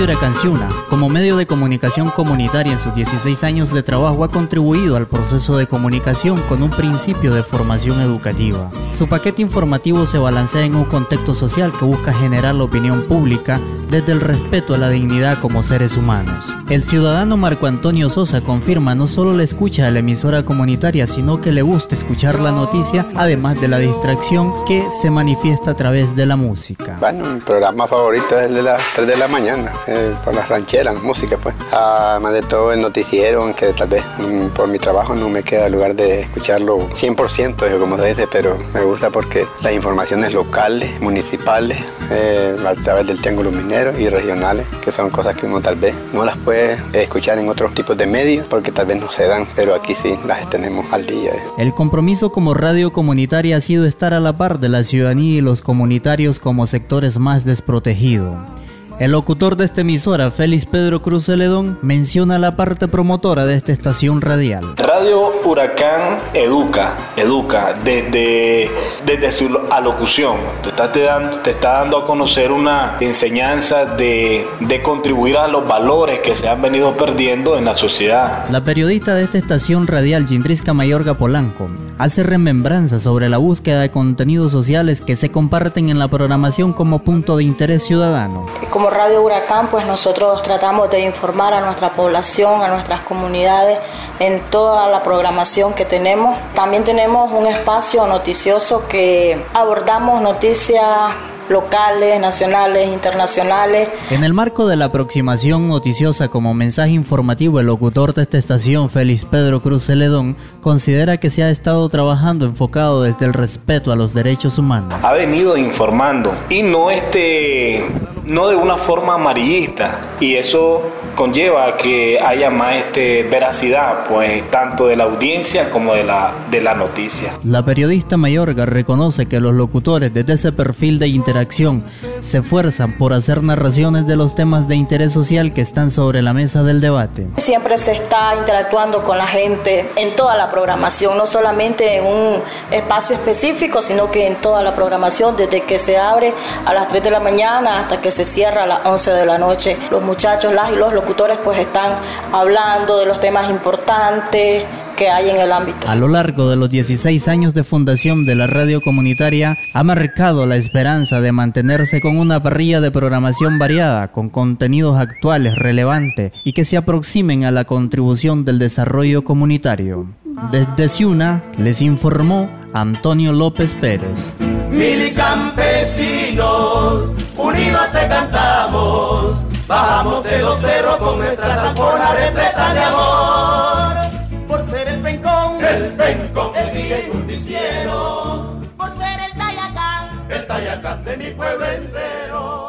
Radio Iracanciuna, como medio de comunicación comunitaria en sus 16 años de trabajo, ha contribuido al proceso de comunicación con un principio de formación educativa. Su paquete informativo se balancea en un contexto social que busca generar la opinión pública desde el respeto a la dignidad como seres humanos. El ciudadano Marco Antonio Sosa confirma no solo le escucha a la emisora comunitaria, sino que le gusta escuchar la noticia, además de la distracción que se manifiesta a través de la música. Bueno, mi programa favorito es el de las 3 de la mañana, eh, por las rancheras, la música pues. Además de todo el noticiero, aunque tal vez mm, por mi trabajo no me queda lugar de escucharlo 100%, como se dice, pero me gusta porque las informaciones locales, municipales, eh, a través del triángulo minero y regionales, que son cosas que uno tal vez no las puede escuchar en otros tipos de medios porque tal vez no se dan, pero aquí sí las tenemos al día. El compromiso como radio comunitaria ha sido estar a la par de la ciudadanía y los comunitarios como sectores más desprotegidos. El locutor de esta emisora, Félix Pedro Cruz Celedón, menciona la parte promotora de esta estación radial. Radio Huracán educa, educa desde, desde su alocución. Te está, te, dando, te está dando a conocer una enseñanza de, de contribuir a los valores que se han venido perdiendo en la sociedad. La periodista de esta estación radial, Gindrisca Mayorga Polanco, hace remembranza sobre la búsqueda de contenidos sociales que se comparten en la programación como punto de interés ciudadano. Como Radio Huracán, pues nosotros tratamos de informar a nuestra población, a nuestras comunidades en toda la programación que tenemos. También tenemos un espacio noticioso que abordamos noticias locales, nacionales, internacionales. En el marco de la aproximación noticiosa como mensaje informativo, el locutor de esta estación, Félix Pedro Cruz Celedón, considera que se ha estado trabajando enfocado desde el respeto a los derechos humanos. Ha venido informando y no este no de una forma amarillista y eso conlleva que haya más este, veracidad, pues tanto de la audiencia como de la, de la noticia. La periodista Mayorga reconoce que los locutores desde ese perfil de interacción se esfuerzan por hacer narraciones de los temas de interés social que están sobre la mesa del debate. Siempre se está interactuando con la gente en toda la programación, no solamente en un espacio específico, sino que en toda la programación, desde que se abre a las 3 de la mañana hasta que se cierra a las 11 de la noche. Los muchachos, las y los locutores pues están hablando de los temas importantes que hay en el ámbito. A lo largo de los 16 años de fundación de la radio comunitaria, ha marcado la esperanza de mantenerse con una parrilla de programación variada, con contenidos actuales, relevantes y que se aproximen a la contribución del desarrollo comunitario. Desde Ciuna les informó Antonio López Pérez. Mil campesinos, unidos te cantamos, bajamos de los cerros con nuestra zamponas repletas de amor. Ser el guía y justiciero, por ser el tayacán, el tayacán de mi pueblo entero.